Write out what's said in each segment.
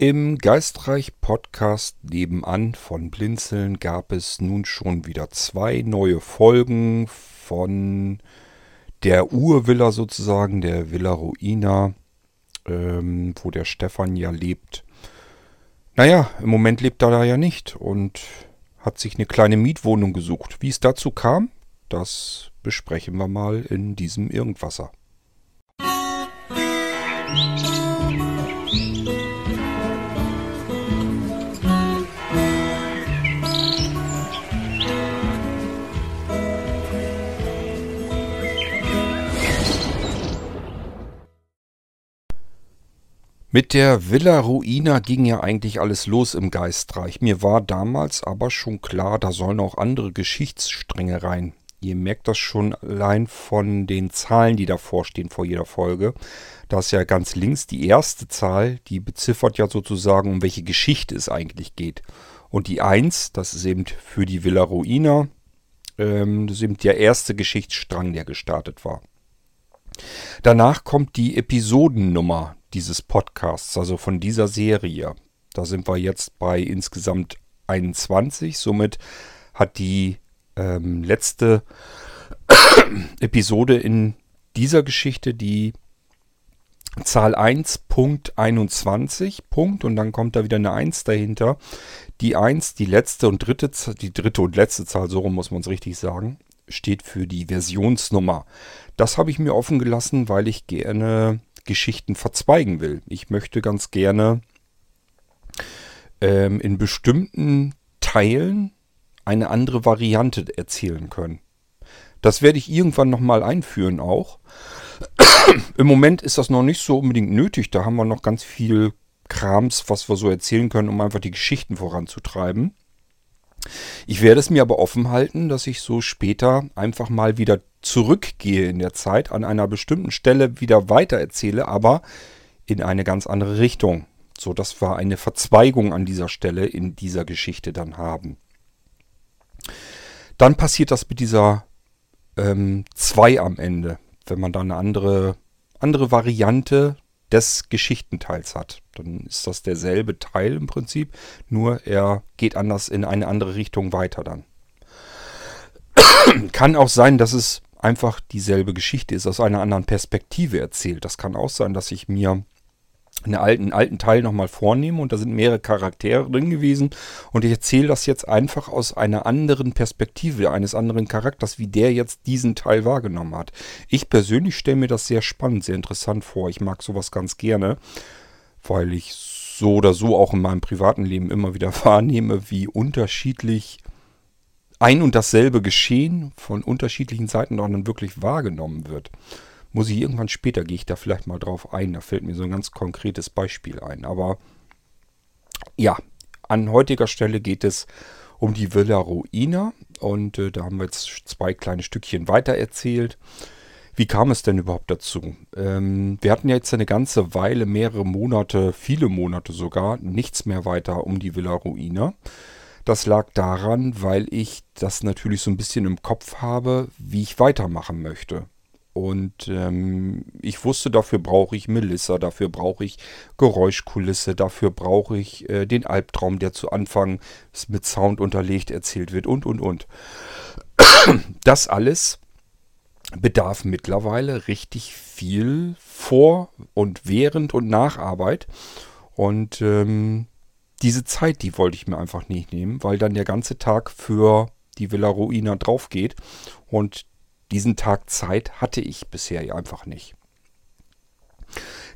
Im Geistreich Podcast nebenan von Blinzeln gab es nun schon wieder zwei neue Folgen von der Urvilla sozusagen, der Villa Ruina, ähm, wo der Stefan ja lebt. Naja, im Moment lebt er da ja nicht und hat sich eine kleine Mietwohnung gesucht. Wie es dazu kam, das besprechen wir mal in diesem Irgendwasser. Mit der Villa Ruina ging ja eigentlich alles los im Geistreich. Mir war damals aber schon klar, da sollen auch andere Geschichtsstränge rein. Ihr merkt das schon allein von den Zahlen, die davor stehen vor jeder Folge. Da ist ja ganz links die erste Zahl, die beziffert ja sozusagen, um welche Geschichte es eigentlich geht. Und die 1, das ist eben für die Villa Ruina, ähm, das ist eben der erste Geschichtsstrang, der gestartet war. Danach kommt die Episodennummer dieses Podcasts, also von dieser Serie. Da sind wir jetzt bei insgesamt 21. Somit hat die ähm, letzte Episode in dieser Geschichte die Zahl 1.21 Punkt und dann kommt da wieder eine 1 dahinter. Die 1, die letzte und dritte, die dritte und letzte Zahl, so rum muss man es richtig sagen, steht für die Versionsnummer. Das habe ich mir offen gelassen, weil ich gerne Geschichten verzweigen will. Ich möchte ganz gerne ähm, in bestimmten Teilen eine andere Variante erzählen können. Das werde ich irgendwann nochmal einführen auch. Im Moment ist das noch nicht so unbedingt nötig. Da haben wir noch ganz viel Krams, was wir so erzählen können, um einfach die Geschichten voranzutreiben. Ich werde es mir aber offen halten, dass ich so später einfach mal wieder zurückgehe in der Zeit, an einer bestimmten Stelle wieder weiter erzähle, aber in eine ganz andere Richtung, so dass wir eine Verzweigung an dieser Stelle in dieser Geschichte dann haben. Dann passiert das mit dieser 2 ähm, am Ende, wenn man dann eine andere, andere Variante des Geschichtenteils hat. Dann ist das derselbe Teil im Prinzip, nur er geht anders in eine andere Richtung weiter dann. Kann auch sein, dass es einfach dieselbe Geschichte ist, aus einer anderen Perspektive erzählt. Das kann auch sein, dass ich mir einen alten, alten Teil nochmal vornehme und da sind mehrere Charaktere drin gewesen und ich erzähle das jetzt einfach aus einer anderen Perspektive, eines anderen Charakters, wie der jetzt diesen Teil wahrgenommen hat. Ich persönlich stelle mir das sehr spannend, sehr interessant vor. Ich mag sowas ganz gerne, weil ich so oder so auch in meinem privaten Leben immer wieder wahrnehme, wie unterschiedlich ein und dasselbe Geschehen von unterschiedlichen Seiten dann wirklich wahrgenommen wird. Muss ich irgendwann später, gehe ich da vielleicht mal drauf ein. Da fällt mir so ein ganz konkretes Beispiel ein. Aber ja, an heutiger Stelle geht es um die Villa Ruina. Und äh, da haben wir jetzt zwei kleine Stückchen weiter erzählt. Wie kam es denn überhaupt dazu? Ähm, wir hatten ja jetzt eine ganze Weile, mehrere Monate, viele Monate sogar, nichts mehr weiter um die Villa Ruina. Das lag daran, weil ich das natürlich so ein bisschen im Kopf habe, wie ich weitermachen möchte. Und ähm, ich wusste, dafür brauche ich Melissa, dafür brauche ich Geräuschkulisse, dafür brauche ich äh, den Albtraum, der zu Anfang mit Sound unterlegt erzählt wird und, und, und. Das alles bedarf mittlerweile richtig viel Vor- und Während- und Nacharbeit. Und ähm, diese Zeit, die wollte ich mir einfach nicht nehmen, weil dann der ganze Tag für die Villa Ruina drauf geht. Und diesen Tag Zeit hatte ich bisher einfach nicht.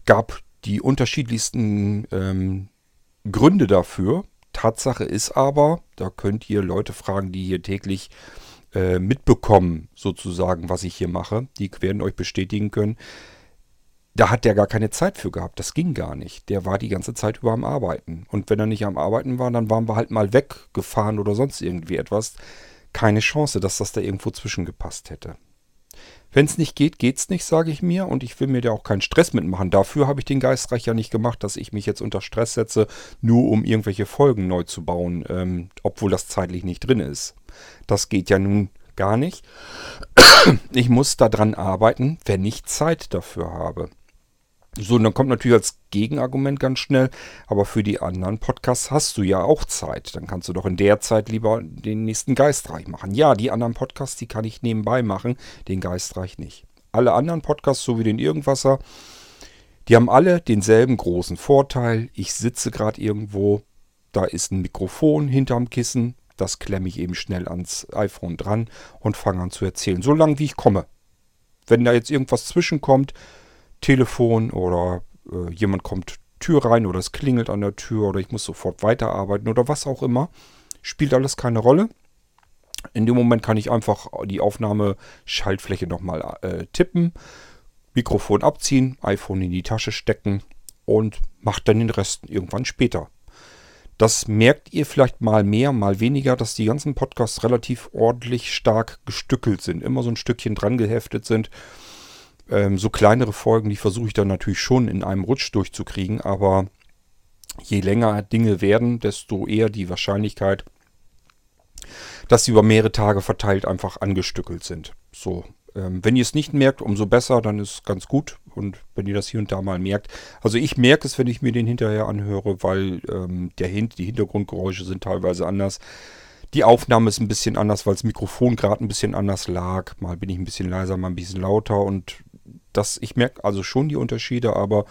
Gab die unterschiedlichsten ähm, Gründe dafür. Tatsache ist aber, da könnt ihr Leute fragen, die hier täglich äh, mitbekommen, sozusagen, was ich hier mache. Die werden euch bestätigen können, da hat der gar keine Zeit für gehabt. Das ging gar nicht. Der war die ganze Zeit über am Arbeiten. Und wenn er nicht am Arbeiten war, dann waren wir halt mal weggefahren oder sonst irgendwie etwas. Keine Chance, dass das da irgendwo zwischengepasst hätte. Wenn es nicht geht, geht's nicht, sage ich mir. Und ich will mir da auch keinen Stress mitmachen. Dafür habe ich den Geistreich ja nicht gemacht, dass ich mich jetzt unter Stress setze, nur um irgendwelche Folgen neu zu bauen, ähm, obwohl das zeitlich nicht drin ist. Das geht ja nun gar nicht. Ich muss daran arbeiten, wenn ich Zeit dafür habe. So, und dann kommt natürlich als Gegenargument ganz schnell, aber für die anderen Podcasts hast du ja auch Zeit. Dann kannst du doch in der Zeit lieber den nächsten Geistreich machen. Ja, die anderen Podcasts, die kann ich nebenbei machen, den Geistreich nicht. Alle anderen Podcasts, so wie den Irgendwasser, die haben alle denselben großen Vorteil. Ich sitze gerade irgendwo, da ist ein Mikrofon hinterm Kissen, das klemme ich eben schnell ans iPhone dran und fange an zu erzählen, so lange wie ich komme. Wenn da jetzt irgendwas zwischenkommt, Telefon oder äh, jemand kommt Tür rein oder es klingelt an der Tür oder ich muss sofort weiterarbeiten oder was auch immer, spielt alles keine Rolle. In dem Moment kann ich einfach die Aufnahmeschaltfläche nochmal äh, tippen, Mikrofon abziehen, iPhone in die Tasche stecken und macht dann den Rest irgendwann später. Das merkt ihr vielleicht mal mehr, mal weniger, dass die ganzen Podcasts relativ ordentlich stark gestückelt sind, immer so ein Stückchen dran geheftet sind. Ähm, so kleinere Folgen, die versuche ich dann natürlich schon in einem Rutsch durchzukriegen, aber je länger Dinge werden, desto eher die Wahrscheinlichkeit, dass sie über mehrere Tage verteilt einfach angestückelt sind. So, ähm, wenn ihr es nicht merkt, umso besser, dann ist es ganz gut. Und wenn ihr das hier und da mal merkt. Also ich merke es, wenn ich mir den hinterher anhöre, weil ähm, der Hint, die Hintergrundgeräusche sind teilweise anders. Die Aufnahme ist ein bisschen anders, weil das Mikrofon gerade ein bisschen anders lag. Mal bin ich ein bisschen leiser, mal ein bisschen lauter. Und das, ich merke also schon die Unterschiede, aber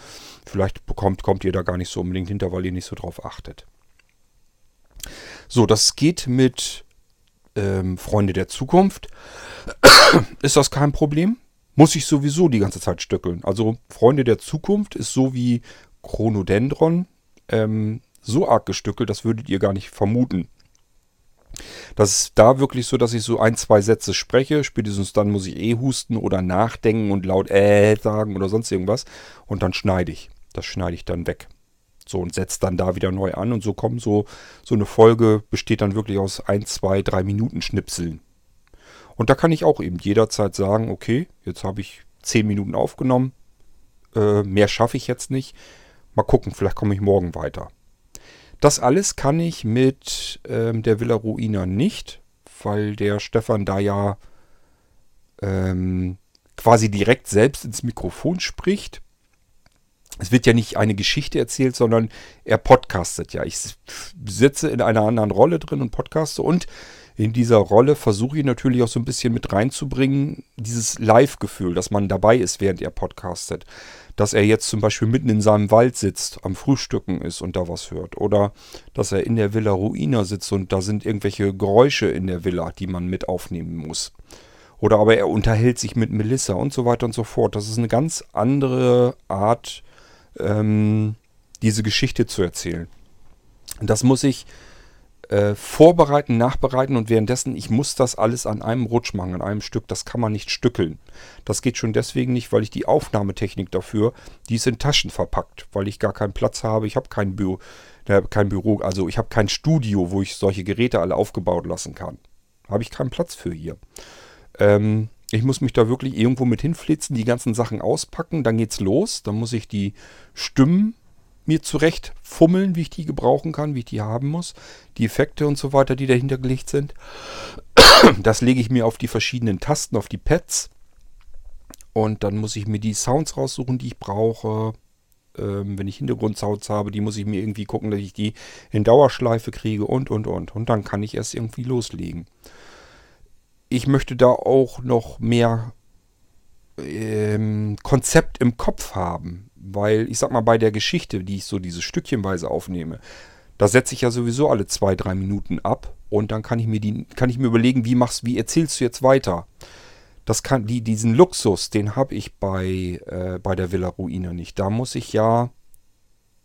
vielleicht bekommt, kommt ihr da gar nicht so unbedingt hinter, weil ihr nicht so drauf achtet. So, das geht mit ähm, Freunde der Zukunft. ist das kein Problem. Muss ich sowieso die ganze Zeit stöckeln. Also Freunde der Zukunft ist so wie Chronodendron ähm, so arg gestückelt, das würdet ihr gar nicht vermuten. Das ist da wirklich so, dass ich so ein, zwei Sätze spreche. Spätestens dann muss ich eh husten oder nachdenken und laut äh sagen oder sonst irgendwas. Und dann schneide ich. Das schneide ich dann weg. So und setze dann da wieder neu an. Und so kommen so, so eine Folge besteht dann wirklich aus ein, zwei, drei Minuten Schnipseln. Und da kann ich auch eben jederzeit sagen, okay, jetzt habe ich 10 Minuten aufgenommen, äh, mehr schaffe ich jetzt nicht. Mal gucken, vielleicht komme ich morgen weiter. Das alles kann ich mit ähm, der Villa Ruina nicht, weil der Stefan da ja ähm, quasi direkt selbst ins Mikrofon spricht. Es wird ja nicht eine Geschichte erzählt, sondern er podcastet ja. Ich sitze in einer anderen Rolle drin und podcaste und in dieser Rolle versuche ich natürlich auch so ein bisschen mit reinzubringen, dieses Live-Gefühl, dass man dabei ist, während er podcastet. Dass er jetzt zum Beispiel mitten in seinem Wald sitzt, am Frühstücken ist und da was hört. Oder dass er in der Villa Ruina sitzt und da sind irgendwelche Geräusche in der Villa, die man mit aufnehmen muss. Oder aber er unterhält sich mit Melissa und so weiter und so fort. Das ist eine ganz andere Art, ähm, diese Geschichte zu erzählen. Das muss ich äh, vorbereiten, nachbereiten und währenddessen, ich muss das alles an einem Rutsch machen, an einem Stück. Das kann man nicht stückeln. Das geht schon deswegen nicht, weil ich die Aufnahmetechnik dafür, die ist in Taschen verpackt, weil ich gar keinen Platz habe. Ich habe kein Büro, äh, kein Büro, also ich habe kein Studio, wo ich solche Geräte alle aufgebaut lassen kann. Habe ich keinen Platz für hier. Ähm, ich muss mich da wirklich irgendwo mit hinflitzen, die ganzen Sachen auspacken, dann geht's los. Dann muss ich die Stimmen mir zurecht fummeln, wie ich die gebrauchen kann, wie ich die haben muss. Die Effekte und so weiter, die dahinter gelegt sind. Das lege ich mir auf die verschiedenen Tasten, auf die Pads. Und dann muss ich mir die Sounds raussuchen, die ich brauche. Ähm, wenn ich Hintergrundsounds habe, die muss ich mir irgendwie gucken, dass ich die in Dauerschleife kriege und, und, und. Und dann kann ich erst irgendwie loslegen. Ich möchte da auch noch mehr ähm, Konzept im Kopf haben. Weil ich sag mal, bei der Geschichte, die ich so diese Stückchenweise aufnehme, da setze ich ja sowieso alle zwei, drei Minuten ab und dann kann ich mir die, kann ich mir überlegen, wie machst, wie erzählst du jetzt weiter? Das kann, die, diesen Luxus, den habe ich bei, äh, bei der Villa Ruina nicht. Da muss ich ja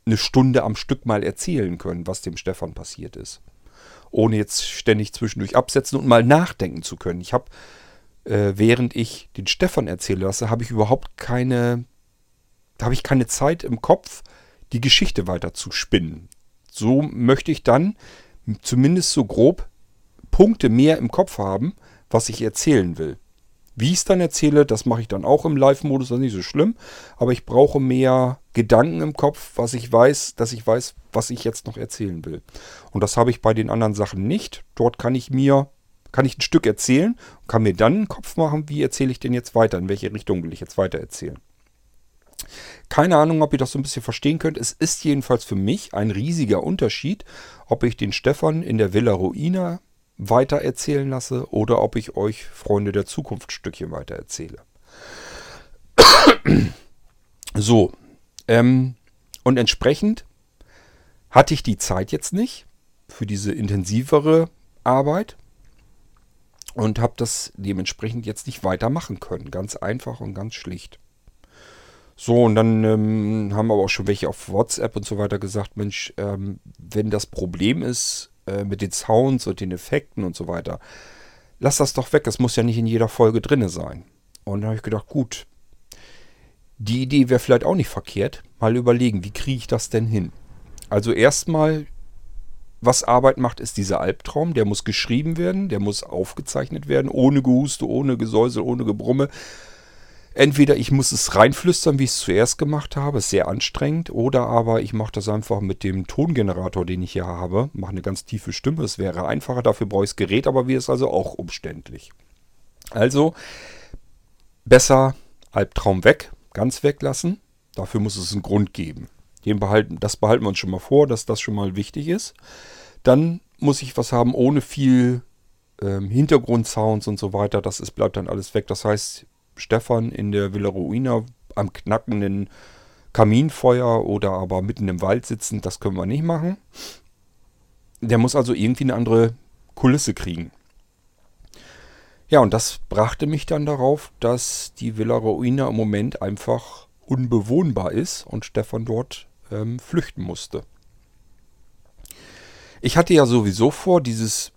eine Stunde am Stück mal erzählen können, was dem Stefan passiert ist. Ohne jetzt ständig zwischendurch absetzen und mal nachdenken zu können. Ich habe, äh, während ich den Stefan erzählen lasse, habe ich überhaupt keine da habe ich keine Zeit im Kopf, die Geschichte weiter zu spinnen. So möchte ich dann zumindest so grob Punkte mehr im Kopf haben, was ich erzählen will. Wie ich es dann erzähle, das mache ich dann auch im Live-Modus, das ist nicht so schlimm. Aber ich brauche mehr Gedanken im Kopf, was ich weiß, dass ich weiß, was ich jetzt noch erzählen will. Und das habe ich bei den anderen Sachen nicht. Dort kann ich mir, kann ich ein Stück erzählen und kann mir dann einen Kopf machen, wie erzähle ich denn jetzt weiter, in welche Richtung will ich jetzt weiter erzählen. Keine Ahnung, ob ihr das so ein bisschen verstehen könnt. Es ist jedenfalls für mich ein riesiger Unterschied, ob ich den Stefan in der Villa Ruina weiter erzählen lasse oder ob ich euch Freunde der Zukunft Stückchen weiter erzähle. so, ähm, und entsprechend hatte ich die Zeit jetzt nicht für diese intensivere Arbeit und habe das dementsprechend jetzt nicht weitermachen können. Ganz einfach und ganz schlicht. So, und dann ähm, haben aber auch schon welche auf WhatsApp und so weiter gesagt, Mensch, ähm, wenn das Problem ist äh, mit den Sounds und den Effekten und so weiter, lass das doch weg, das muss ja nicht in jeder Folge drinne sein. Und dann habe ich gedacht, gut, die Idee wäre vielleicht auch nicht verkehrt. Mal überlegen, wie kriege ich das denn hin? Also erstmal was Arbeit macht, ist dieser Albtraum. Der muss geschrieben werden, der muss aufgezeichnet werden, ohne Gehuste, ohne Gesäusel, ohne Gebrumme. Entweder ich muss es reinflüstern, wie ich es zuerst gemacht habe, ist sehr anstrengend, oder aber ich mache das einfach mit dem Tongenerator, den ich hier habe, mache eine ganz tiefe Stimme. Es wäre einfacher, dafür brauche ich das Gerät, aber wir ist also auch umständlich. Also besser Albtraum weg, ganz weglassen. Dafür muss es einen Grund geben. Den behalten, das behalten wir uns schon mal vor, dass das schon mal wichtig ist. Dann muss ich was haben ohne viel ähm, Hintergrundsounds und so weiter. Das ist, bleibt dann alles weg. Das heißt, Stefan in der Villa Ruina am knackenden Kaminfeuer oder aber mitten im Wald sitzen, das können wir nicht machen. Der muss also irgendwie eine andere Kulisse kriegen. Ja, und das brachte mich dann darauf, dass die Villa Ruina im Moment einfach unbewohnbar ist und Stefan dort ähm, flüchten musste. Ich hatte ja sowieso vor, dieses,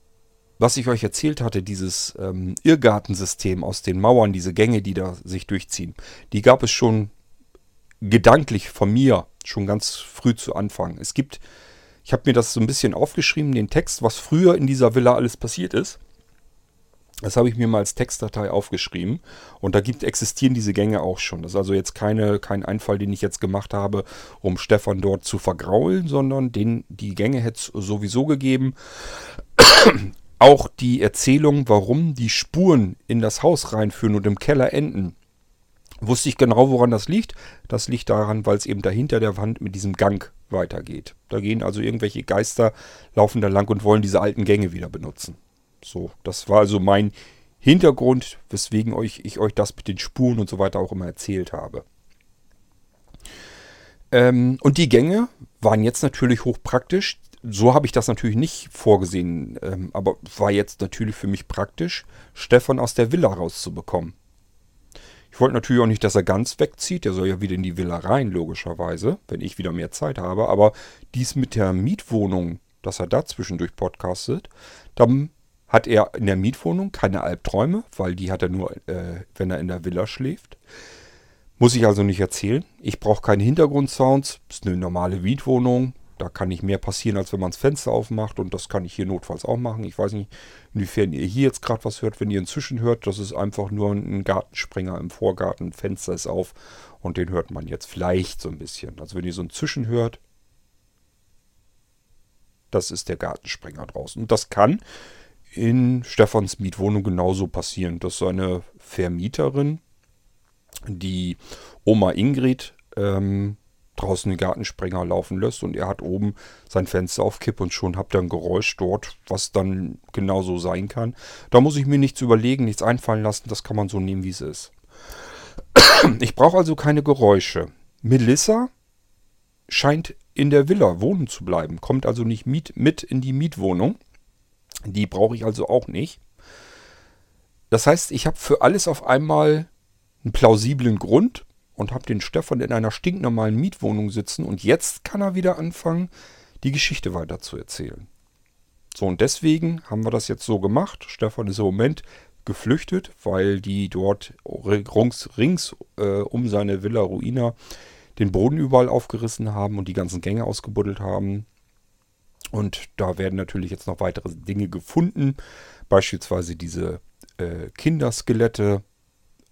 was ich euch erzählt hatte, dieses ähm, Irrgartensystem aus den Mauern, diese Gänge, die da sich durchziehen, die gab es schon gedanklich von mir schon ganz früh zu Anfang. Es gibt, ich habe mir das so ein bisschen aufgeschrieben, den Text, was früher in dieser Villa alles passiert ist. Das habe ich mir mal als Textdatei aufgeschrieben. Und da gibt, existieren diese Gänge auch schon. Das ist also jetzt keine, kein Einfall, den ich jetzt gemacht habe, um Stefan dort zu vergraulen, sondern den, die Gänge hätte es sowieso gegeben. Auch die Erzählung, warum die Spuren in das Haus reinführen und im Keller enden, wusste ich genau, woran das liegt. Das liegt daran, weil es eben dahinter der Wand mit diesem Gang weitergeht. Da gehen also irgendwelche Geister, laufen da lang und wollen diese alten Gänge wieder benutzen. So, das war also mein Hintergrund, weswegen euch, ich euch das mit den Spuren und so weiter auch immer erzählt habe. Ähm, und die Gänge waren jetzt natürlich hochpraktisch. So habe ich das natürlich nicht vorgesehen, ähm, aber war jetzt natürlich für mich praktisch, Stefan aus der Villa rauszubekommen. Ich wollte natürlich auch nicht, dass er ganz wegzieht. Der soll ja wieder in die Villa rein, logischerweise, wenn ich wieder mehr Zeit habe. Aber dies mit der Mietwohnung, dass er da zwischendurch podcastet, dann hat er in der Mietwohnung keine Albträume, weil die hat er nur, äh, wenn er in der Villa schläft. Muss ich also nicht erzählen. Ich brauche keine Hintergrundsounds. Ist eine normale Mietwohnung. Da kann nicht mehr passieren, als wenn man das Fenster aufmacht. Und das kann ich hier notfalls auch machen. Ich weiß nicht, inwiefern ihr hier jetzt gerade was hört. Wenn ihr inzwischen hört, das ist einfach nur ein Gartensprenger im Vorgarten. Fenster ist auf und den hört man jetzt vielleicht so ein bisschen. Also wenn ihr so ein Zischen hört, das ist der Gartensprenger draußen. Und das kann in Stefans Mietwohnung genauso passieren, dass seine Vermieterin, die Oma Ingrid, ähm, draußen den Gartensprenger laufen lässt und er hat oben sein Fenster auf Kipp und schon habt ihr ein Geräusch dort, was dann genauso sein kann. Da muss ich mir nichts überlegen, nichts einfallen lassen, das kann man so nehmen, wie es ist. Ich brauche also keine Geräusche. Melissa scheint in der Villa wohnen zu bleiben, kommt also nicht mit, mit in die Mietwohnung. Die brauche ich also auch nicht. Das heißt, ich habe für alles auf einmal einen plausiblen Grund und habe den Stefan in einer stinknormalen Mietwohnung sitzen und jetzt kann er wieder anfangen, die Geschichte weiter zu erzählen. So, und deswegen haben wir das jetzt so gemacht. Stefan ist im Moment geflüchtet, weil die dort rings, rings äh, um seine Villa Ruina den Boden überall aufgerissen haben und die ganzen Gänge ausgebuddelt haben. Und da werden natürlich jetzt noch weitere Dinge gefunden, beispielsweise diese äh, Kinderskelette.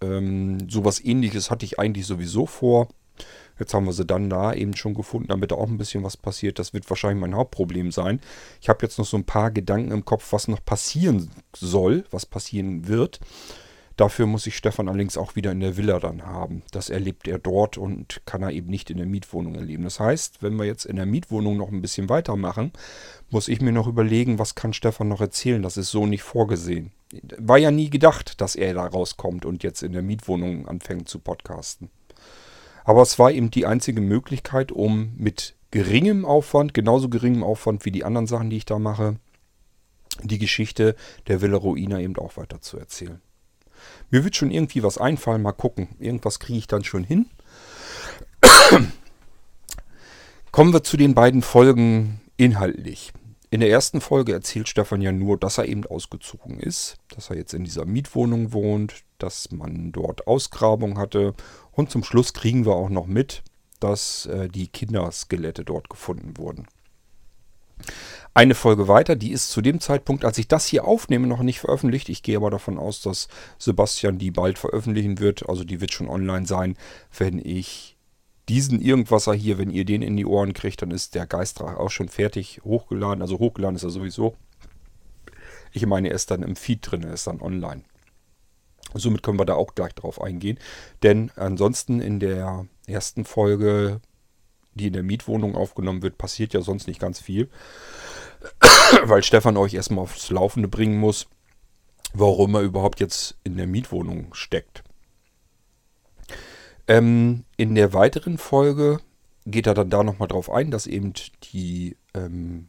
Ähm, sowas ähnliches hatte ich eigentlich sowieso vor. Jetzt haben wir sie dann da eben schon gefunden, damit da auch ein bisschen was passiert. Das wird wahrscheinlich mein Hauptproblem sein. Ich habe jetzt noch so ein paar Gedanken im Kopf, was noch passieren soll, was passieren wird. Dafür muss ich Stefan allerdings auch wieder in der Villa dann haben. Das erlebt er dort und kann er eben nicht in der Mietwohnung erleben. Das heißt, wenn wir jetzt in der Mietwohnung noch ein bisschen weitermachen, muss ich mir noch überlegen, was kann Stefan noch erzählen. Das ist so nicht vorgesehen. War ja nie gedacht, dass er da rauskommt und jetzt in der Mietwohnung anfängt zu podcasten. Aber es war eben die einzige Möglichkeit, um mit geringem Aufwand, genauso geringem Aufwand wie die anderen Sachen, die ich da mache, die Geschichte der Villa Ruina eben auch weiter zu erzählen. Mir wird schon irgendwie was einfallen, mal gucken. Irgendwas kriege ich dann schon hin. Kommen wir zu den beiden Folgen inhaltlich. In der ersten Folge erzählt Stefan ja nur, dass er eben ausgezogen ist, dass er jetzt in dieser Mietwohnung wohnt, dass man dort Ausgrabung hatte und zum Schluss kriegen wir auch noch mit, dass äh, die Kinderskelette dort gefunden wurden eine Folge weiter. Die ist zu dem Zeitpunkt, als ich das hier aufnehme, noch nicht veröffentlicht. Ich gehe aber davon aus, dass Sebastian die bald veröffentlichen wird. Also die wird schon online sein, wenn ich diesen Irgendwasser hier, wenn ihr den in die Ohren kriegt, dann ist der Geistdrach auch schon fertig hochgeladen. Also hochgeladen ist er sowieso. Ich meine, er ist dann im Feed drin, er ist dann online. Somit können wir da auch gleich drauf eingehen. Denn ansonsten in der ersten Folge, die in der Mietwohnung aufgenommen wird, passiert ja sonst nicht ganz viel. weil Stefan euch erstmal aufs Laufende bringen muss, warum er überhaupt jetzt in der Mietwohnung steckt. Ähm, in der weiteren Folge geht er dann da nochmal drauf ein, dass eben die ähm,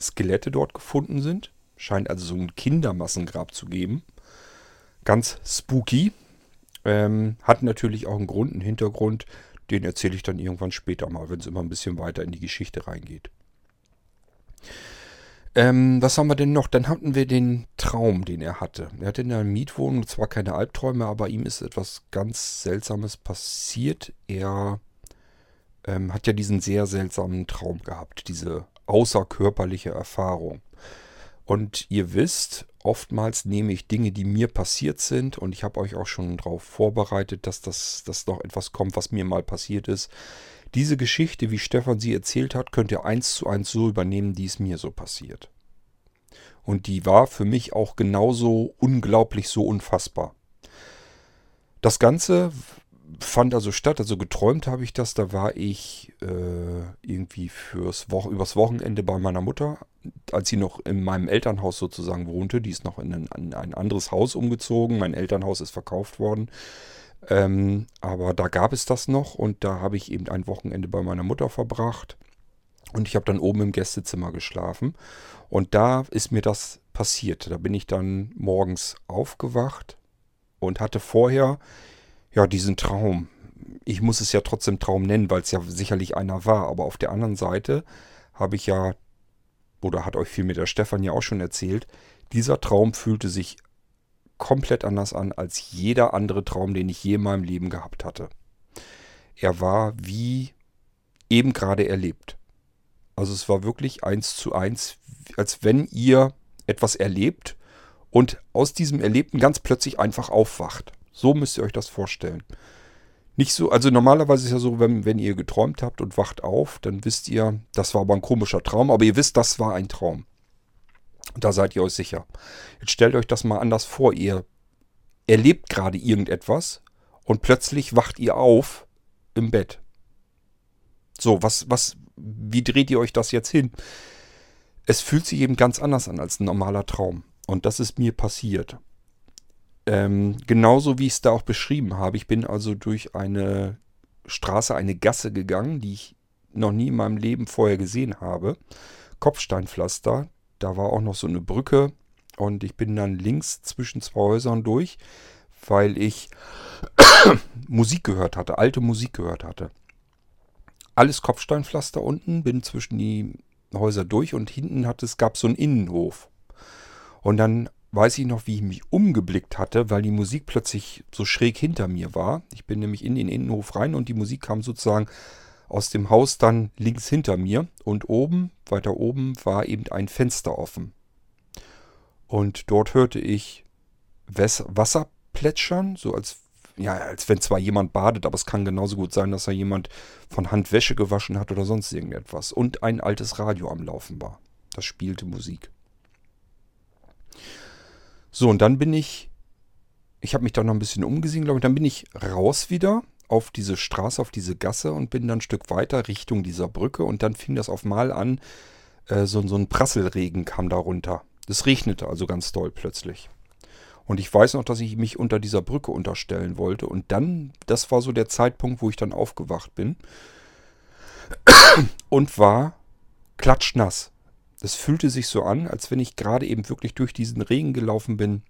Skelette dort gefunden sind. Scheint also so ein Kindermassengrab zu geben. Ganz spooky. Ähm, hat natürlich auch einen Grund, einen Hintergrund. Den erzähle ich dann irgendwann später mal, wenn es immer ein bisschen weiter in die Geschichte reingeht. Ähm, was haben wir denn noch? Dann hatten wir den Traum, den er hatte. Er hatte in einer Mietwohnung zwar keine Albträume, aber ihm ist etwas ganz Seltsames passiert. Er ähm, hat ja diesen sehr seltsamen Traum gehabt, diese außerkörperliche Erfahrung. Und ihr wisst, oftmals nehme ich Dinge, die mir passiert sind, und ich habe euch auch schon darauf vorbereitet, dass das dass noch etwas kommt, was mir mal passiert ist. Diese Geschichte, wie Stefan sie erzählt hat, könnt ihr eins zu eins so übernehmen, die ist mir so passiert. Und die war für mich auch genauso unglaublich so unfassbar. Das Ganze fand also statt, also geträumt habe ich das, da war ich äh, irgendwie fürs Wo übers Wochenende bei meiner Mutter, als sie noch in meinem Elternhaus sozusagen wohnte. Die ist noch in ein, in ein anderes Haus umgezogen. Mein Elternhaus ist verkauft worden. Ähm, aber da gab es das noch und da habe ich eben ein Wochenende bei meiner Mutter verbracht. Und ich habe dann oben im Gästezimmer geschlafen. Und da ist mir das passiert. Da bin ich dann morgens aufgewacht und hatte vorher ja diesen Traum. Ich muss es ja trotzdem Traum nennen, weil es ja sicherlich einer war. Aber auf der anderen Seite habe ich ja, oder hat euch viel mit der Stefan ja auch schon erzählt, dieser Traum fühlte sich komplett anders an als jeder andere Traum, den ich je in meinem Leben gehabt hatte. Er war wie eben gerade erlebt. Also es war wirklich eins zu eins, als wenn ihr etwas erlebt und aus diesem Erlebten ganz plötzlich einfach aufwacht. So müsst ihr euch das vorstellen. Nicht so, also normalerweise ist es ja so, wenn, wenn ihr geträumt habt und wacht auf, dann wisst ihr, das war aber ein komischer Traum, aber ihr wisst, das war ein Traum. Da seid ihr euch sicher. Jetzt stellt euch das mal anders vor. Ihr erlebt gerade irgendetwas und plötzlich wacht ihr auf im Bett. So, was, was, wie dreht ihr euch das jetzt hin? Es fühlt sich eben ganz anders an als ein normaler Traum. Und das ist mir passiert. Ähm, genauso wie ich es da auch beschrieben habe. Ich bin also durch eine Straße, eine Gasse gegangen, die ich noch nie in meinem Leben vorher gesehen habe. Kopfsteinpflaster, da war auch noch so eine Brücke und ich bin dann links zwischen zwei Häusern durch, weil ich Musik gehört hatte, alte Musik gehört hatte. Alles Kopfsteinpflaster unten, bin zwischen die Häuser durch und hinten hat es gab so einen Innenhof. Und dann weiß ich noch, wie ich mich umgeblickt hatte, weil die Musik plötzlich so schräg hinter mir war. Ich bin nämlich in den Innenhof rein und die Musik kam sozusagen aus dem Haus dann links hinter mir und oben, weiter oben, war eben ein Fenster offen. Und dort hörte ich Wasser plätschern, so als, ja, als wenn zwar jemand badet, aber es kann genauso gut sein, dass da jemand von Hand Wäsche gewaschen hat oder sonst irgendetwas. Und ein altes Radio am Laufen war. Das spielte Musik. So, und dann bin ich ich habe mich dann noch ein bisschen umgesehen, glaube ich. Dann bin ich raus wieder auf diese Straße, auf diese Gasse und bin dann ein Stück weiter Richtung dieser Brücke. Und dann fing das auf mal an, äh, so, so ein Prasselregen kam da runter. Es regnete also ganz doll plötzlich. Und ich weiß noch, dass ich mich unter dieser Brücke unterstellen wollte. Und dann, das war so der Zeitpunkt, wo ich dann aufgewacht bin. Und war klatschnass. Es fühlte sich so an, als wenn ich gerade eben wirklich durch diesen Regen gelaufen bin.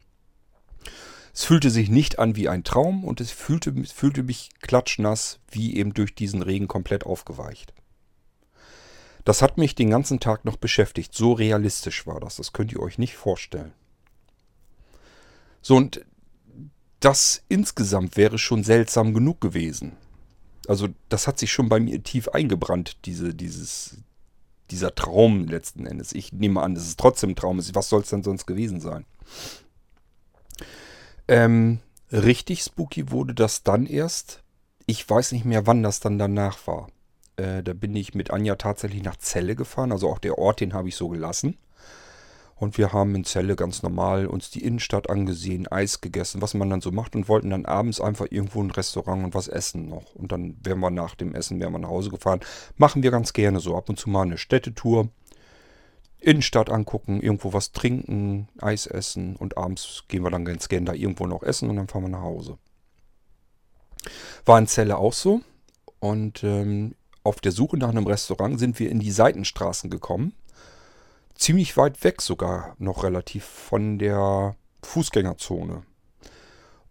Es fühlte sich nicht an wie ein Traum und es fühlte, fühlte mich klatschnass, wie eben durch diesen Regen komplett aufgeweicht. Das hat mich den ganzen Tag noch beschäftigt. So realistisch war das. Das könnt ihr euch nicht vorstellen. So, und das insgesamt wäre schon seltsam genug gewesen. Also, das hat sich schon bei mir tief eingebrannt, diese, dieses, dieser Traum letzten Endes. Ich nehme an, dass es trotzdem ein Traum ist. Was soll es denn sonst gewesen sein? Ähm, richtig spooky wurde das dann erst. Ich weiß nicht mehr, wann das dann danach war. Äh, da bin ich mit Anja tatsächlich nach Celle gefahren. Also auch der Ort, den habe ich so gelassen. Und wir haben in Celle ganz normal uns die Innenstadt angesehen, Eis gegessen, was man dann so macht und wollten dann abends einfach irgendwo ein Restaurant und was essen noch. Und dann wären wir nach dem Essen, wären wir nach Hause gefahren. Machen wir ganz gerne so ab und zu mal eine Städtetour. Innenstadt angucken, irgendwo was trinken, Eis essen und abends gehen wir dann ganz gerne da irgendwo noch essen und dann fahren wir nach Hause. War in Celle auch so. Und ähm, auf der Suche nach einem Restaurant sind wir in die Seitenstraßen gekommen ziemlich weit weg sogar noch relativ von der Fußgängerzone.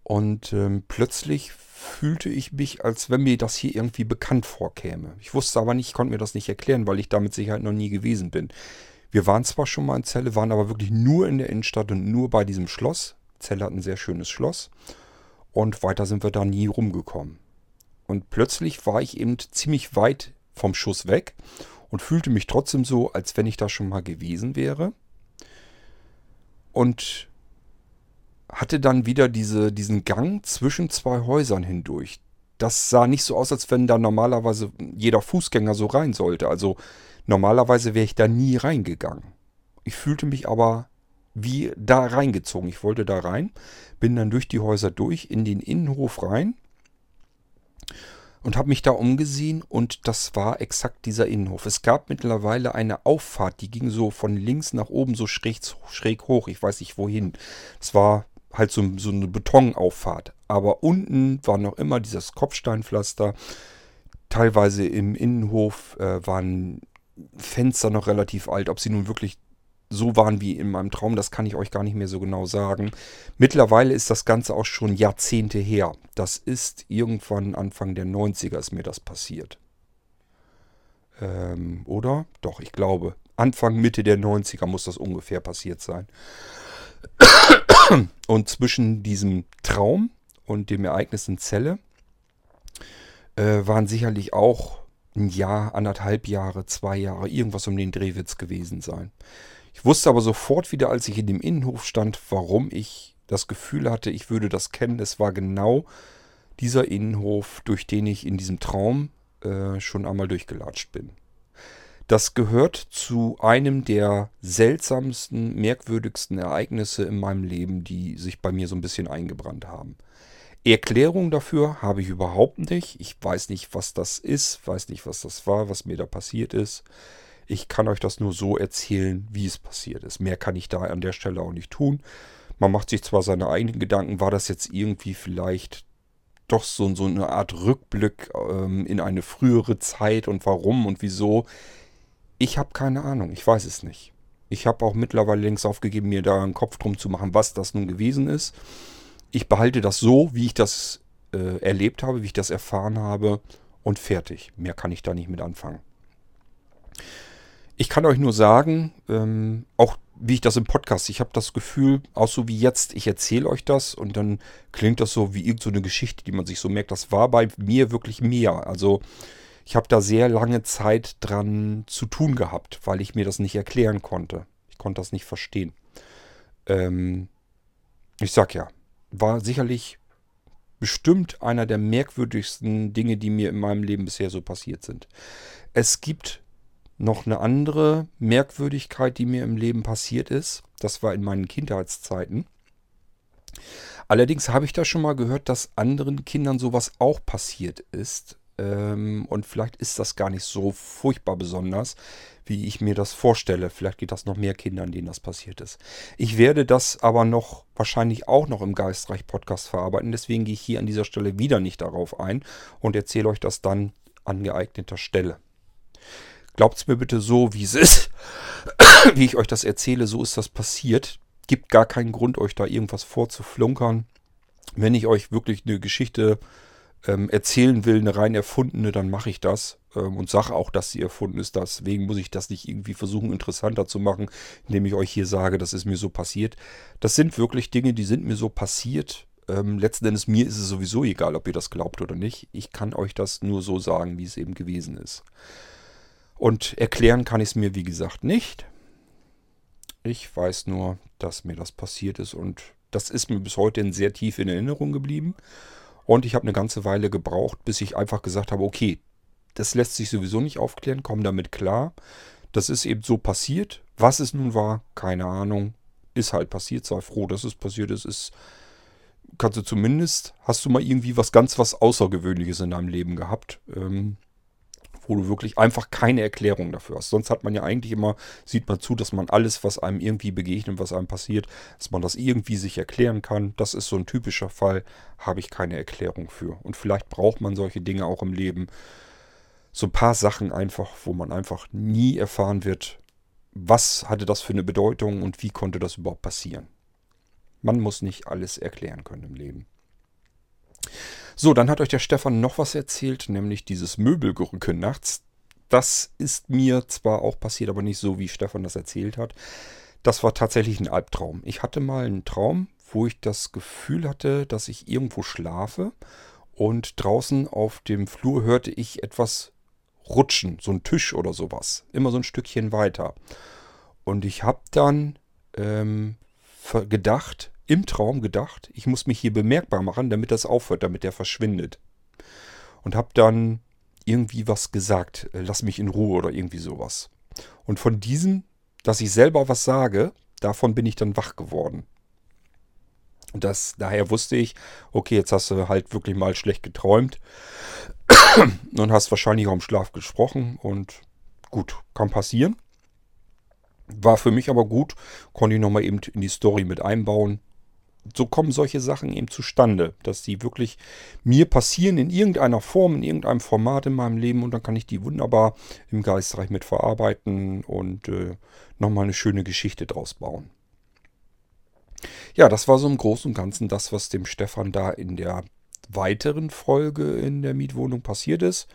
Und ähm, plötzlich fühlte ich mich, als wenn mir das hier irgendwie bekannt vorkäme. Ich wusste aber nicht, ich konnte mir das nicht erklären, weil ich da mit Sicherheit noch nie gewesen bin. Wir waren zwar schon mal in Celle, waren aber wirklich nur in der Innenstadt und nur bei diesem Schloss. Celle hat ein sehr schönes Schloss. Und weiter sind wir da nie rumgekommen. Und plötzlich war ich eben ziemlich weit vom Schuss weg und fühlte mich trotzdem so, als wenn ich da schon mal gewesen wäre. Und hatte dann wieder diese, diesen Gang zwischen zwei Häusern hindurch. Das sah nicht so aus, als wenn da normalerweise jeder Fußgänger so rein sollte. Also normalerweise wäre ich da nie reingegangen. Ich fühlte mich aber wie da reingezogen. Ich wollte da rein, bin dann durch die Häuser durch, in den Innenhof rein und habe mich da umgesehen und das war exakt dieser Innenhof. Es gab mittlerweile eine Auffahrt, die ging so von links nach oben so schräg, schräg hoch. Ich weiß nicht wohin. Es war halt so, so eine Betonauffahrt. Aber unten war noch immer dieses Kopfsteinpflaster. Teilweise im Innenhof äh, waren Fenster noch relativ alt. Ob sie nun wirklich so waren wie in meinem Traum, das kann ich euch gar nicht mehr so genau sagen. Mittlerweile ist das Ganze auch schon Jahrzehnte her. Das ist irgendwann Anfang der 90er ist mir das passiert. Ähm, oder? Doch, ich glaube. Anfang, Mitte der 90er muss das ungefähr passiert sein. Und zwischen diesem Traum und dem Ereignis in Celle äh, waren sicherlich auch ein Jahr, anderthalb Jahre, zwei Jahre, irgendwas um den Drehwitz gewesen sein. Ich wusste aber sofort wieder, als ich in dem Innenhof stand, warum ich das Gefühl hatte, ich würde das kennen. Es war genau dieser Innenhof, durch den ich in diesem Traum äh, schon einmal durchgelatscht bin. Das gehört zu einem der seltsamsten, merkwürdigsten Ereignisse in meinem Leben, die sich bei mir so ein bisschen eingebrannt haben. Erklärung dafür habe ich überhaupt nicht. Ich weiß nicht, was das ist, weiß nicht, was das war, was mir da passiert ist. Ich kann euch das nur so erzählen, wie es passiert ist. Mehr kann ich da an der Stelle auch nicht tun. Man macht sich zwar seine eigenen Gedanken, war das jetzt irgendwie vielleicht doch so, so eine Art Rückblick ähm, in eine frühere Zeit und warum und wieso. Ich habe keine Ahnung, ich weiß es nicht. Ich habe auch mittlerweile längst aufgegeben, mir da einen Kopf drum zu machen, was das nun gewesen ist. Ich behalte das so, wie ich das äh, erlebt habe, wie ich das erfahren habe und fertig. Mehr kann ich da nicht mit anfangen. Ich kann euch nur sagen, ähm, auch wie ich das im Podcast, ich habe das Gefühl, auch so wie jetzt, ich erzähle euch das und dann klingt das so wie irgendeine so Geschichte, die man sich so merkt. Das war bei mir wirklich mehr. Also ich habe da sehr lange Zeit dran zu tun gehabt, weil ich mir das nicht erklären konnte. Ich konnte das nicht verstehen. Ähm, ich sag ja, war sicherlich bestimmt einer der merkwürdigsten Dinge, die mir in meinem Leben bisher so passiert sind. Es gibt noch eine andere Merkwürdigkeit, die mir im Leben passiert ist. Das war in meinen Kindheitszeiten. Allerdings habe ich da schon mal gehört, dass anderen Kindern sowas auch passiert ist. Ähm, und vielleicht ist das gar nicht so furchtbar besonders, wie ich mir das vorstelle. Vielleicht geht das noch mehr Kindern, denen das passiert ist. Ich werde das aber noch wahrscheinlich auch noch im Geistreich-Podcast verarbeiten. Deswegen gehe ich hier an dieser Stelle wieder nicht darauf ein und erzähle euch das dann an geeigneter Stelle. Glaubt es mir bitte so, wie es ist, wie ich euch das erzähle, so ist das passiert. Gibt gar keinen Grund, euch da irgendwas vorzuflunkern. Wenn ich euch wirklich eine Geschichte ähm, erzählen will, eine rein erfundene, dann mache ich das ähm, und sage auch, dass sie erfunden ist. Deswegen muss ich das nicht irgendwie versuchen, interessanter zu machen, indem ich euch hier sage, das ist mir so passiert. Das sind wirklich Dinge, die sind mir so passiert. Ähm, letzten Endes mir ist es sowieso egal, ob ihr das glaubt oder nicht. Ich kann euch das nur so sagen, wie es eben gewesen ist. Und erklären kann ich es mir, wie gesagt, nicht. Ich weiß nur, dass mir das passiert ist und das ist mir bis heute sehr tief in Erinnerung geblieben. Und ich habe eine ganze Weile gebraucht, bis ich einfach gesagt habe, okay, das lässt sich sowieso nicht aufklären, komm damit klar. Das ist eben so passiert. Was es nun war, keine Ahnung. Ist halt passiert, sei froh, dass es passiert ist. ist kannst du zumindest, hast du mal irgendwie was ganz was Außergewöhnliches in deinem Leben gehabt. Ähm, wo du wirklich einfach keine Erklärung dafür hast. Sonst hat man ja eigentlich immer, sieht man zu, dass man alles, was einem irgendwie begegnet, was einem passiert, dass man das irgendwie sich erklären kann. Das ist so ein typischer Fall, habe ich keine Erklärung für. Und vielleicht braucht man solche Dinge auch im Leben. So ein paar Sachen einfach, wo man einfach nie erfahren wird, was hatte das für eine Bedeutung und wie konnte das überhaupt passieren. Man muss nicht alles erklären können im Leben. So, dann hat euch der Stefan noch was erzählt, nämlich dieses Möbelgerücke nachts. Das ist mir zwar auch passiert, aber nicht so, wie Stefan das erzählt hat. Das war tatsächlich ein Albtraum. Ich hatte mal einen Traum, wo ich das Gefühl hatte, dass ich irgendwo schlafe und draußen auf dem Flur hörte ich etwas rutschen, so ein Tisch oder sowas. Immer so ein Stückchen weiter. Und ich habe dann ähm, gedacht, im Traum gedacht, ich muss mich hier bemerkbar machen, damit das aufhört, damit der verschwindet. Und habe dann irgendwie was gesagt, äh, lass mich in Ruhe oder irgendwie sowas. Und von diesem, dass ich selber was sage, davon bin ich dann wach geworden. Und das, daher wusste ich, okay, jetzt hast du halt wirklich mal schlecht geträumt und hast wahrscheinlich auch im Schlaf gesprochen und gut, kann passieren. War für mich aber gut, konnte ich nochmal eben in die Story mit einbauen so kommen solche Sachen eben zustande, dass die wirklich mir passieren in irgendeiner Form, in irgendeinem Format in meinem Leben und dann kann ich die wunderbar im Geistreich mit verarbeiten und äh, nochmal eine schöne Geschichte draus bauen. Ja, das war so im Großen und Ganzen das, was dem Stefan da in der weiteren Folge in der Mietwohnung passiert ist.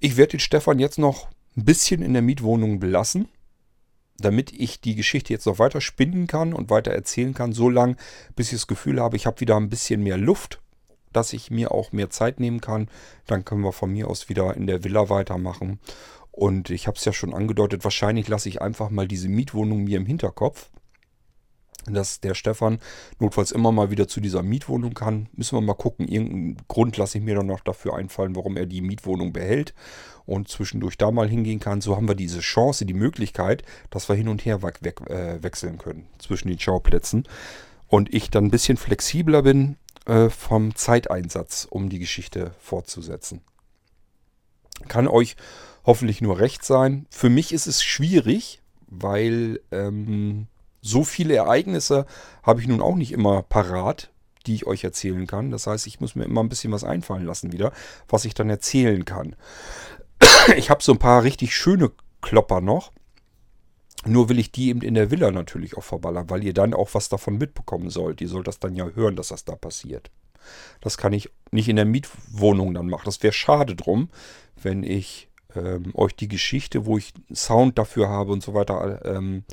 Ich werde den Stefan jetzt noch ein bisschen in der Mietwohnung belassen damit ich die Geschichte jetzt noch weiter spinnen kann und weiter erzählen kann, so lange, bis ich das Gefühl habe, ich habe wieder ein bisschen mehr Luft, dass ich mir auch mehr Zeit nehmen kann. Dann können wir von mir aus wieder in der Villa weitermachen. Und ich habe es ja schon angedeutet, wahrscheinlich lasse ich einfach mal diese Mietwohnung mir im Hinterkopf dass der Stefan notfalls immer mal wieder zu dieser Mietwohnung kann. Müssen wir mal gucken. Irgendeinen Grund lasse ich mir dann noch dafür einfallen, warum er die Mietwohnung behält und zwischendurch da mal hingehen kann. So haben wir diese Chance, die Möglichkeit, dass wir hin und her we äh, wechseln können zwischen den Schauplätzen. Und ich dann ein bisschen flexibler bin äh, vom Zeiteinsatz, um die Geschichte fortzusetzen. Kann euch hoffentlich nur recht sein. Für mich ist es schwierig, weil ähm, so viele Ereignisse habe ich nun auch nicht immer parat, die ich euch erzählen kann. Das heißt, ich muss mir immer ein bisschen was einfallen lassen wieder, was ich dann erzählen kann. Ich habe so ein paar richtig schöne Klopper noch. Nur will ich die eben in der Villa natürlich auch verballern, weil ihr dann auch was davon mitbekommen sollt. Ihr sollt das dann ja hören, dass das da passiert. Das kann ich nicht in der Mietwohnung dann machen. Das wäre schade drum, wenn ich ähm, euch die Geschichte, wo ich Sound dafür habe und so weiter, ähm,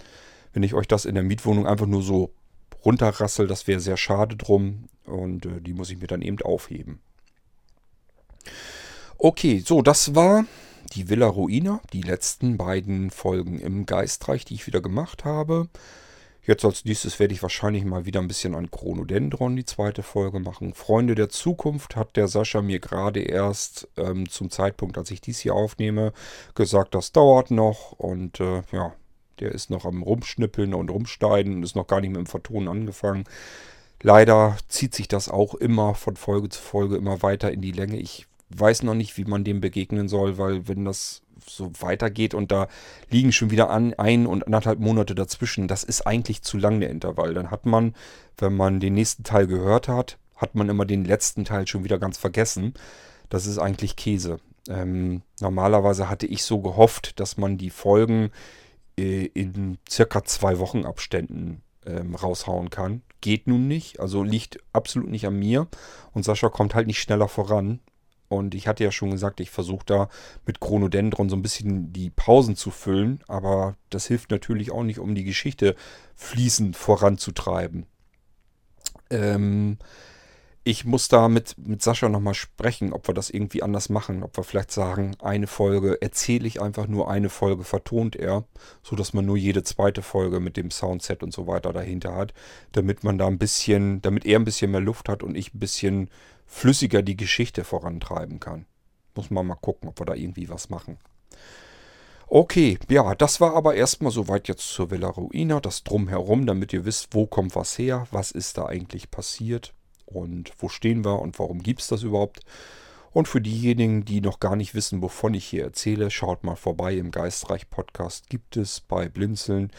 wenn ich euch das in der Mietwohnung einfach nur so runterrassel, das wäre sehr schade drum und äh, die muss ich mir dann eben aufheben. Okay, so, das war die Villa Ruina, die letzten beiden Folgen im Geistreich, die ich wieder gemacht habe. Jetzt als nächstes werde ich wahrscheinlich mal wieder ein bisschen an Chronodendron die zweite Folge machen. Freunde der Zukunft hat der Sascha mir gerade erst ähm, zum Zeitpunkt, als ich dies hier aufnehme, gesagt, das dauert noch. Und äh, ja, der ist noch am Rumschnippeln und Rumsteinen und ist noch gar nicht mit dem Vertonen angefangen. Leider zieht sich das auch immer von Folge zu Folge immer weiter in die Länge. Ich weiß noch nicht, wie man dem begegnen soll, weil wenn das so weitergeht und da liegen schon wieder an, ein und anderthalb Monate dazwischen, das ist eigentlich zu lang der Intervall. Dann hat man, wenn man den nächsten Teil gehört hat, hat man immer den letzten Teil schon wieder ganz vergessen. Das ist eigentlich Käse. Ähm, normalerweise hatte ich so gehofft, dass man die Folgen in circa zwei Wochen Abständen ähm, raushauen kann. Geht nun nicht, also liegt absolut nicht an mir. Und Sascha kommt halt nicht schneller voran. Und ich hatte ja schon gesagt, ich versuche da mit Chronodendron so ein bisschen die Pausen zu füllen. Aber das hilft natürlich auch nicht, um die Geschichte fließend voranzutreiben. Ähm, ich muss da mit, mit Sascha nochmal sprechen, ob wir das irgendwie anders machen. Ob wir vielleicht sagen, eine Folge erzähle ich einfach nur, eine Folge vertont er, sodass man nur jede zweite Folge mit dem Soundset und so weiter dahinter hat, damit man da ein bisschen, damit er ein bisschen mehr Luft hat und ich ein bisschen flüssiger die Geschichte vorantreiben kann. Muss man mal gucken, ob wir da irgendwie was machen. Okay, ja, das war aber erstmal soweit jetzt zur Villa Ruina, das Drumherum, damit ihr wisst, wo kommt was her, was ist da eigentlich passiert und wo stehen wir und warum gibt es das überhaupt. Und für diejenigen, die noch gar nicht wissen, wovon ich hier erzähle, schaut mal vorbei im Geistreich Podcast. Gibt es bei Blinzeln.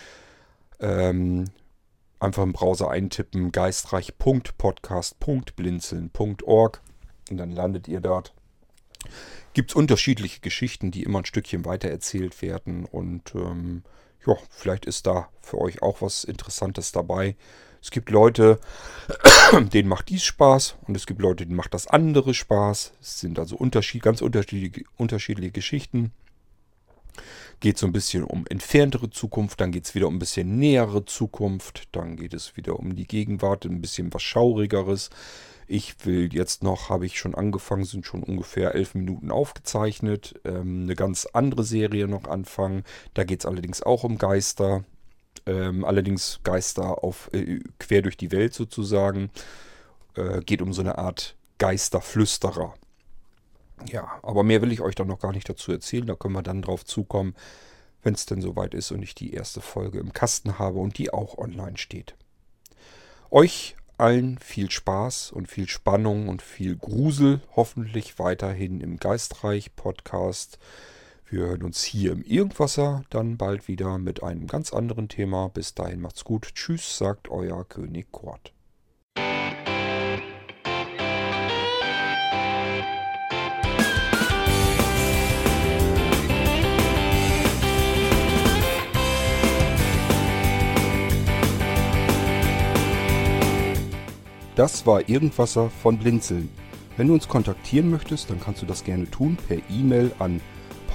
Ähm, einfach im Browser eintippen geistreich.podcast.blinzeln.org und dann landet ihr dort. Gibt es unterschiedliche Geschichten, die immer ein Stückchen weiter erzählt werden und ähm, ja, vielleicht ist da für euch auch was Interessantes dabei. Es gibt Leute, denen macht dies Spaß und es gibt Leute, denen macht das andere Spaß. Es sind also Unterschied, ganz unterschiedliche, unterschiedliche Geschichten. Geht so ein bisschen um entferntere Zukunft, dann geht es wieder um ein bisschen nähere Zukunft, dann geht es wieder um die Gegenwart, ein bisschen was Schaurigeres. Ich will jetzt noch, habe ich schon angefangen, sind schon ungefähr elf Minuten aufgezeichnet, ähm, eine ganz andere Serie noch anfangen. Da geht es allerdings auch um Geister. Ähm, allerdings Geister auf äh, quer durch die Welt sozusagen. Äh, geht um so eine Art Geisterflüsterer. Ja, aber mehr will ich euch dann noch gar nicht dazu erzählen. Da können wir dann drauf zukommen, wenn es denn soweit ist und ich die erste Folge im Kasten habe und die auch online steht. Euch allen viel Spaß und viel Spannung und viel Grusel hoffentlich weiterhin im Geistreich Podcast. Wir hören uns hier im Irgendwasser dann bald wieder mit einem ganz anderen Thema. Bis dahin macht's gut. Tschüss, sagt euer König Kort. Das war Irgendwasser von Blinzeln. Wenn du uns kontaktieren möchtest, dann kannst du das gerne tun per E-Mail an